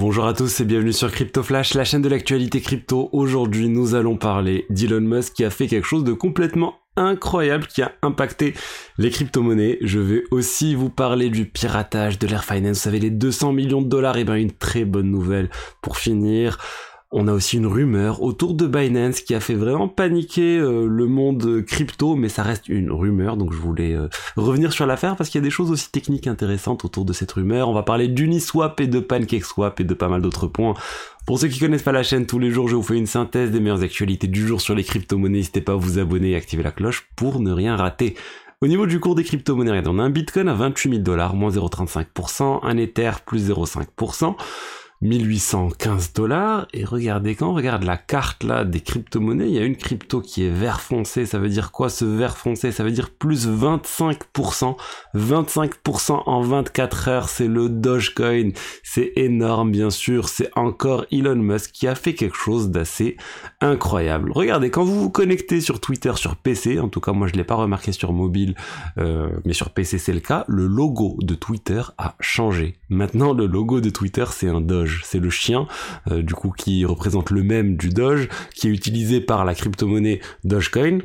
Bonjour à tous et bienvenue sur Crypto Flash, la chaîne de l'actualité crypto. Aujourd'hui, nous allons parler d'Elon Musk qui a fait quelque chose de complètement incroyable qui a impacté les crypto-monnaies. Je vais aussi vous parler du piratage de l'Air Finance. Vous savez, les 200 millions de dollars, et eh bien une très bonne nouvelle pour finir. On a aussi une rumeur autour de Binance qui a fait vraiment paniquer euh, le monde crypto, mais ça reste une rumeur, donc je voulais euh, revenir sur l'affaire parce qu'il y a des choses aussi techniques intéressantes autour de cette rumeur. On va parler d'Uniswap et de PancakeSwap et de pas mal d'autres points. Pour ceux qui connaissent pas la chaîne, tous les jours je vous fais une synthèse des meilleures actualités du jour sur les crypto-monnaies. N'hésitez pas à vous abonner et activer la cloche pour ne rien rater. Au niveau du cours des crypto-monnaies, on a un Bitcoin à 28 000 dollars, moins 0,35%, un Ether plus 0,5%. 1815 dollars. Et regardez, quand on regarde la carte là des crypto-monnaies, il y a une crypto qui est vert foncé. Ça veut dire quoi ce vert foncé? Ça veut dire plus 25%. 25% en 24 heures, c'est le Dogecoin. C'est énorme, bien sûr. C'est encore Elon Musk qui a fait quelque chose d'assez incroyable. Regardez, quand vous vous connectez sur Twitter, sur PC, en tout cas moi je l'ai pas remarqué sur mobile, euh, mais sur PC c'est le cas, le logo de Twitter a changé. Maintenant le logo de Twitter c'est un Doge. C'est le chien, euh, du coup, qui représente le même du Doge, qui est utilisé par la crypto-monnaie Dogecoin.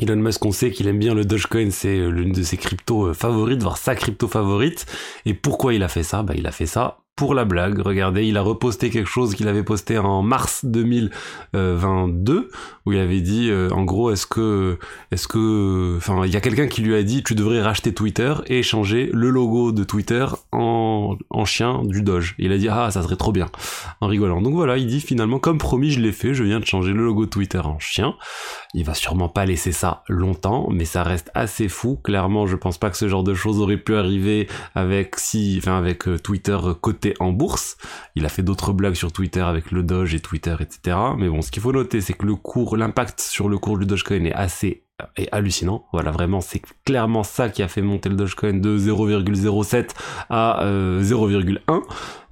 Elon Musk, on sait qu'il aime bien le Dogecoin, c'est euh, l'une de ses cryptos euh, favorites, voire sa crypto favorite. Et pourquoi il a fait ça? Bah, il a fait ça pour la blague. Regardez, il a reposté quelque chose qu'il avait posté en mars 2022 où il avait dit euh, en gros est-ce que est-ce que enfin il y a quelqu'un qui lui a dit tu devrais racheter Twitter et changer le logo de Twitter en, en chien du Doge. il a dit ah ça serait trop bien en rigolant. Donc voilà, il dit finalement comme promis je l'ai fait, je viens de changer le logo de Twitter en chien. Il va sûrement pas laisser ça longtemps, mais ça reste assez fou. Clairement, je pense pas que ce genre de choses aurait pu arriver avec si enfin avec euh, Twitter côté en bourse. Il a fait d'autres blagues sur Twitter avec le Doge et Twitter, etc. Mais bon, ce qu'il faut noter, c'est que le cours, l'impact sur le cours du Dogecoin est assez est hallucinant. Voilà, vraiment, c'est clairement ça qui a fait monter le Dogecoin de 0,07 à 0,1. Euh,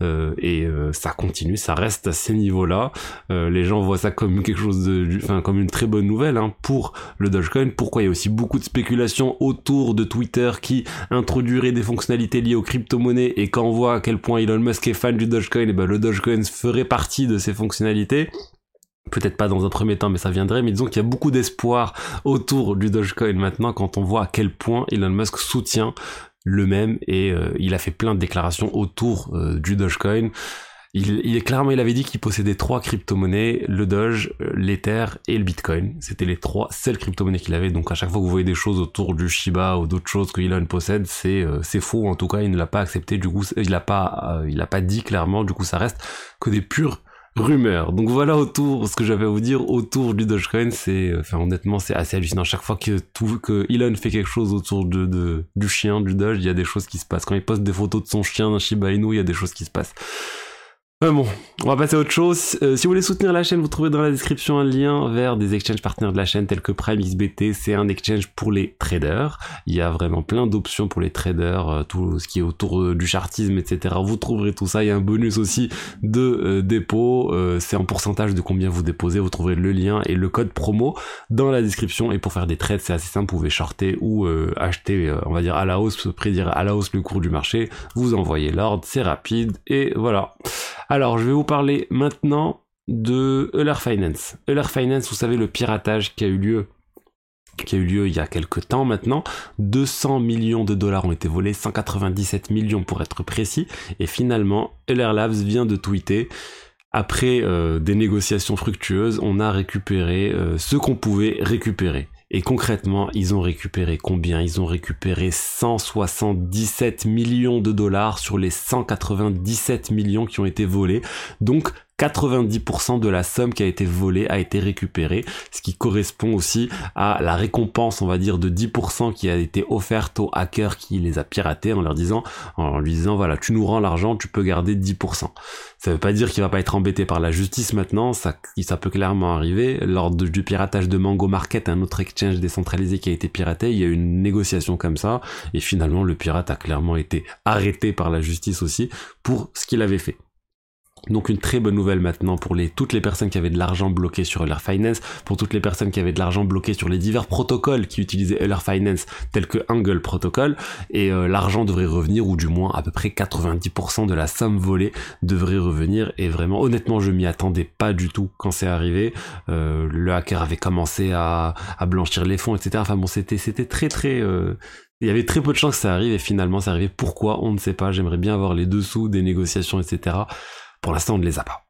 euh, et euh, ça continue, ça reste à ces niveaux-là. les gens voient ça comme quelque chose de, enfin, comme une très bonne nouvelle hein, pour le Dogecoin. Pourquoi il y a aussi beaucoup de spéculation autour de Twitter qui introduirait des fonctionnalités liées aux crypto-monnaies et quand on voit à quel point Elon Musk est fan du Dogecoin, et ben le Dogecoin ferait partie de ces fonctionnalités peut-être pas dans un premier temps, mais ça viendrait. Mais disons qu'il y a beaucoup d'espoir autour du Dogecoin maintenant quand on voit à quel point Elon Musk soutient le même et euh, il a fait plein de déclarations autour euh, du Dogecoin. Il, il, clairement, il avait dit qu'il possédait trois crypto-monnaies, le Doge, euh, l'Ether et le Bitcoin. C'était les trois seules crypto-monnaies qu'il avait. Donc à chaque fois que vous voyez des choses autour du Shiba ou d'autres choses que Elon possède, c'est faux. En tout cas, il ne l'a pas accepté. Du coup, il l'a pas il pas dit clairement. Du coup, ça reste que des purs rumeur. Donc voilà autour ce que j'avais à vous dire autour du Dogecoin, c'est enfin honnêtement c'est assez hallucinant. Chaque fois que tout que Elon fait quelque chose autour de, de du chien du Doge, il y a des choses qui se passent. Quand il poste des photos de son chien d'un Shiba Inu, il y a des choses qui se passent. Euh, bon, on va passer à autre chose. Euh, si vous voulez soutenir la chaîne, vous trouvez dans la description un lien vers des exchanges partenaires de la chaîne tels que Prime XBT. C'est un exchange pour les traders. Il y a vraiment plein d'options pour les traders, euh, tout ce qui est autour du chartisme, etc. Vous trouverez tout ça. Il y a un bonus aussi de dépôt. c'est en pourcentage de combien vous déposez. Vous trouverez le lien et le code promo dans la description. Et pour faire des trades, c'est assez simple. Vous pouvez shorter ou acheter, on va dire à la hausse, prédire à la hausse le cours du marché. Vous envoyez l'ordre, c'est rapide et voilà. Alors, je vais vous parler maintenant de Euler Finance. Euler Finance, vous savez, le piratage qui a eu lieu qui a eu lieu il y a quelques temps maintenant. 200 millions de dollars ont été volés, 197 millions pour être précis. Et finalement, Euler Labs vient de tweeter. Après euh, des négociations fructueuses, on a récupéré euh, ce qu'on pouvait récupérer. Et concrètement, ils ont récupéré combien? Ils ont récupéré 177 millions de dollars sur les 197 millions qui ont été volés. Donc 90% de la somme qui a été volée a été récupérée, ce qui correspond aussi à la récompense, on va dire, de 10% qui a été offerte aux hackers qui les a piratés en leur disant, en lui disant, voilà, tu nous rends l'argent, tu peux garder 10%. Ça veut pas dire qu'il va pas être embêté par la justice maintenant, ça, ça peut clairement arriver. Lors du piratage de Mango Market, un autre exchange décentralisé qui a été piraté, il y a eu une négociation comme ça, et finalement le pirate a clairement été arrêté par la justice aussi pour ce qu'il avait fait. Donc une très bonne nouvelle maintenant pour les, toutes les personnes qui avaient de l'argent bloqué sur Euler Finance, pour toutes les personnes qui avaient de l'argent bloqué sur les divers protocoles qui utilisaient Euler Finance, tels que Angle Protocol, et euh, l'argent devrait revenir, ou du moins à peu près 90% de la somme volée devrait revenir, et vraiment honnêtement je m'y attendais pas du tout quand c'est arrivé, euh, le hacker avait commencé à, blanchir les fonds, etc. Enfin bon c'était c'était très très... Euh, il y avait très peu de chances que ça arrive et finalement ça arrivait. Pourquoi? On ne sait pas. J'aimerais bien avoir les dessous des négociations, etc. Pour l'instant, on ne les a pas.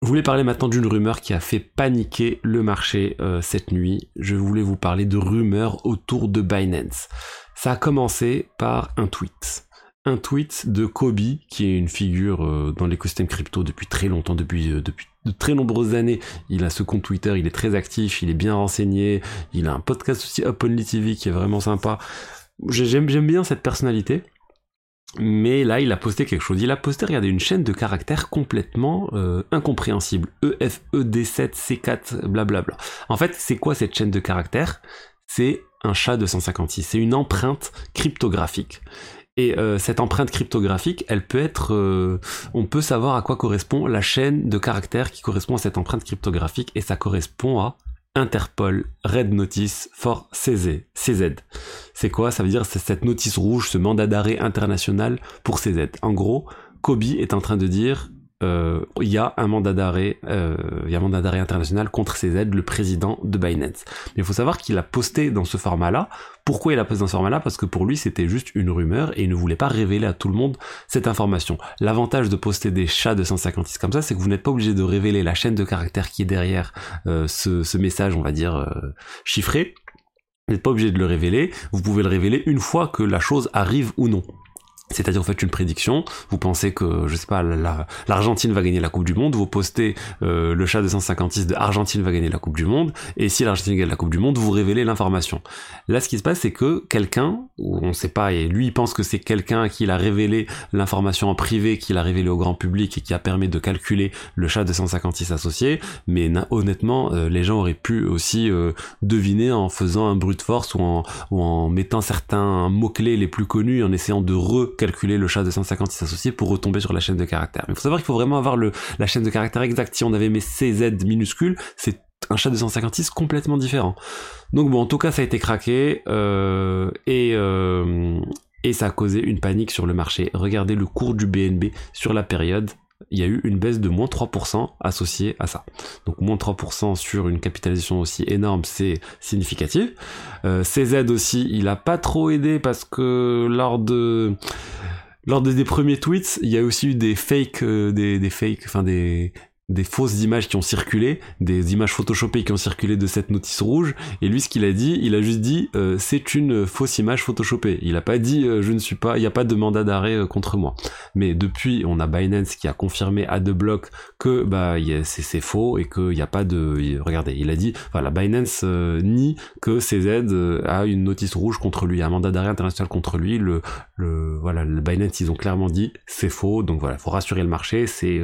Je voulais parler maintenant d'une rumeur qui a fait paniquer le marché euh, cette nuit. Je voulais vous parler de rumeurs autour de Binance. Ça a commencé par un tweet. Un tweet de Kobe, qui est une figure euh, dans l'écosystème crypto depuis très longtemps, depuis, euh, depuis de très nombreuses années. Il a ce compte Twitter, il est très actif, il est bien renseigné, il a un podcast aussi Openly TV qui est vraiment sympa. J'aime bien cette personnalité. Mais là, il a posté quelque chose. Il a posté, regardez, une chaîne de caractères complètement euh, incompréhensible. EFED7C4, blablabla. En fait, c'est quoi cette chaîne de caractères? C'est un chat de 156. C'est une empreinte cryptographique. Et euh, cette empreinte cryptographique, elle peut être... Euh, on peut savoir à quoi correspond la chaîne de caractères qui correspond à cette empreinte cryptographique. Et ça correspond à Interpol Red Notice for CZ. CZ. C'est quoi? Ça veut dire c'est cette notice rouge, ce mandat d'arrêt international pour CZ. En gros, Kobe est en train de dire euh, il y a un mandat d'arrêt, euh, il y a un mandat d'arrêt international contre CZ, le président de Binance. Mais il faut savoir qu'il a posté dans ce format-là. Pourquoi il a posté dans ce format-là? Parce que pour lui, c'était juste une rumeur et il ne voulait pas révéler à tout le monde cette information. L'avantage de poster des chats de 156 comme ça, c'est que vous n'êtes pas obligé de révéler la chaîne de caractères qui est derrière euh, ce, ce, message, on va dire, chiffré. Vous n'êtes pas obligé de le révéler, vous pouvez le révéler une fois que la chose arrive ou non. C'est-à-dire, vous faites une prédiction, vous pensez que, je sais pas, l'Argentine va gagner la Coupe du Monde, vous postez euh, le chat de 156 de Argentine va gagner la Coupe du Monde, et si l'Argentine gagne la Coupe du Monde, vous révélez l'information. Là, ce qui se passe, c'est que quelqu'un, ou on sait pas, et lui, il pense que c'est quelqu'un qui il a révélé l'information en privé, qu'il a révélé au grand public et qui a permis de calculer le chat de 156 associé, mais honnêtement, euh, les gens auraient pu aussi euh, deviner en faisant un brute force ou en, ou en mettant certains mots-clés les plus connus, en essayant de re calculer le chat de 156 associés pour retomber sur la chaîne de caractères. Mais il faut savoir qu'il faut vraiment avoir la chaîne de caractères exacte. Si on avait mis CZ minuscule, c'est un chat de 156 complètement différent. Donc bon, en tout cas, ça a été craqué euh, euh, et ça a causé une panique sur le marché. Regardez le cours du BNB sur la période. Il y a eu une baisse de moins 3% associée à ça. Donc moins 3% sur une capitalisation aussi énorme, c'est significatif. Euh, CZ aussi, il a pas trop aidé parce que lors de lors des premiers tweets, il y a aussi eu des fakes, euh, des, des fakes, enfin des, des fausses images qui ont circulé, des images photoshopées qui ont circulé de cette notice rouge. Et lui, ce qu'il a dit, il a juste dit euh, c'est une fausse image photoshopée. Il a pas dit euh, je ne suis pas, il n'y a pas de mandat d'arrêt euh, contre moi. Mais depuis, on a Binance qui a confirmé à deux blocs que bah c'est faux et qu'il n'y a pas de. Regardez, il a dit voilà Binance nie que CZ a une notice rouge contre lui, un mandat d'arrêt international contre lui. Le, le voilà, le Binance ils ont clairement dit c'est faux. Donc voilà, faut rassurer le marché. C'est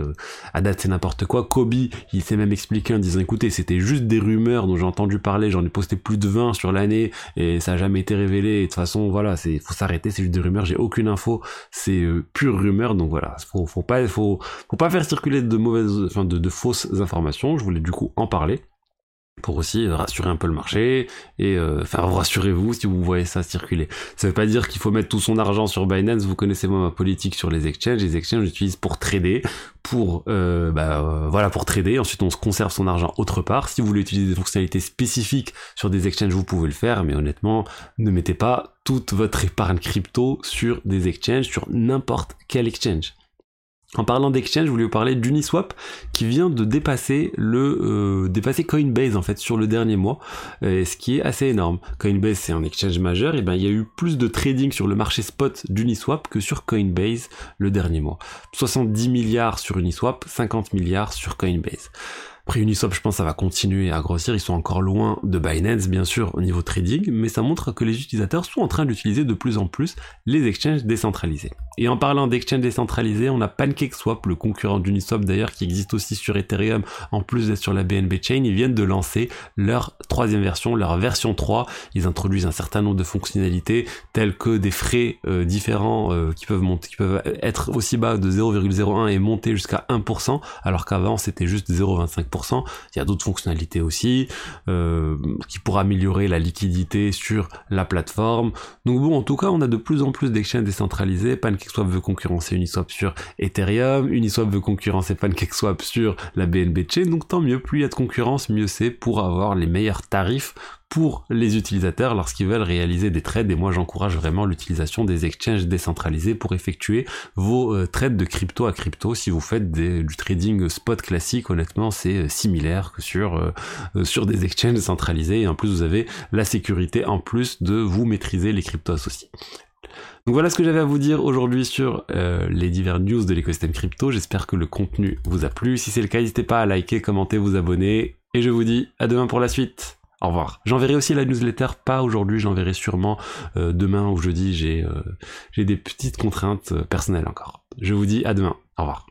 à date c'est n'importe quoi Kobe, il s'est même expliqué en disant écoutez, c'était juste des rumeurs dont j'ai entendu parler, j'en ai posté plus de 20 sur l'année et ça n'a jamais été révélé. De toute façon, voilà, c'est faut s'arrêter, c'est juste des rumeurs, j'ai aucune info, c'est euh, pure rumeur. Donc voilà, faut, faut pas faut, pas faire circuler de mauvaises enfin de, de fausses informations. Je voulais du coup en parler pour aussi rassurer un peu le marché et euh, enfin rassurez-vous si vous voyez ça circuler. Ça veut pas dire qu'il faut mettre tout son argent sur Binance. Vous connaissez moi ma politique sur les exchanges. Les exchanges j'utilise pour trader, pour euh, bah, euh, voilà pour trader. Ensuite on se conserve son argent autre part. Si vous voulez utiliser des fonctionnalités spécifiques sur des exchanges, vous pouvez le faire. Mais honnêtement, ne mettez pas toute votre épargne crypto sur des exchanges, sur n'importe quel exchange. En parlant d'exchange, je voulais vous parler d'Uniswap qui vient de dépasser le euh, dépasser Coinbase en fait sur le dernier mois, ce qui est assez énorme. Coinbase c'est un exchange majeur, et ben il y a eu plus de trading sur le marché spot d'Uniswap que sur Coinbase le dernier mois. 70 milliards sur Uniswap, 50 milliards sur Coinbase. Après Uniswap, je pense que ça va continuer à grossir. Ils sont encore loin de Binance, bien sûr, au niveau trading, mais ça montre que les utilisateurs sont en train d'utiliser de plus en plus les exchanges décentralisés. Et en parlant d'exchanges décentralisés, on a PancakeSwap, le concurrent d'Uniswap d'ailleurs, qui existe aussi sur Ethereum, en plus d'être sur la BNB Chain. Ils viennent de lancer leur troisième version, leur version 3. Ils introduisent un certain nombre de fonctionnalités, telles que des frais euh, différents euh, qui peuvent monter, qui peuvent être aussi bas de 0,01 et monter jusqu'à 1%, alors qu'avant c'était juste 0,25%. Il y a d'autres fonctionnalités aussi euh, qui pourraient améliorer la liquidité sur la plateforme. Donc bon, en tout cas, on a de plus en plus d'exchanges décentralisés. PancakeSwap veut concurrencer Uniswap sur Ethereum, Uniswap veut concurrencer PancakeSwap sur la BNB Chain. Donc tant mieux, plus il y a de concurrence, mieux c'est pour avoir les meilleurs tarifs pour les utilisateurs lorsqu'ils veulent réaliser des trades et moi j'encourage vraiment l'utilisation des exchanges décentralisés pour effectuer vos euh, trades de crypto à crypto si vous faites du trading spot classique honnêtement c'est euh, similaire que sur euh, sur des exchanges décentralisés et en plus vous avez la sécurité en plus de vous maîtriser les cryptos associés. Donc voilà ce que j'avais à vous dire aujourd'hui sur les divers news de l'écosystème crypto. J'espère que le contenu vous a plu. Si c'est le cas, n'hésitez pas à liker, commenter, vous abonner. Et je vous dis à demain pour la suite. Au revoir. J'enverrai aussi la newsletter, pas aujourd'hui, j'enverrai sûrement euh, demain ou jeudi, j'ai euh, des petites contraintes euh, personnelles encore. Je vous dis à demain. Au revoir.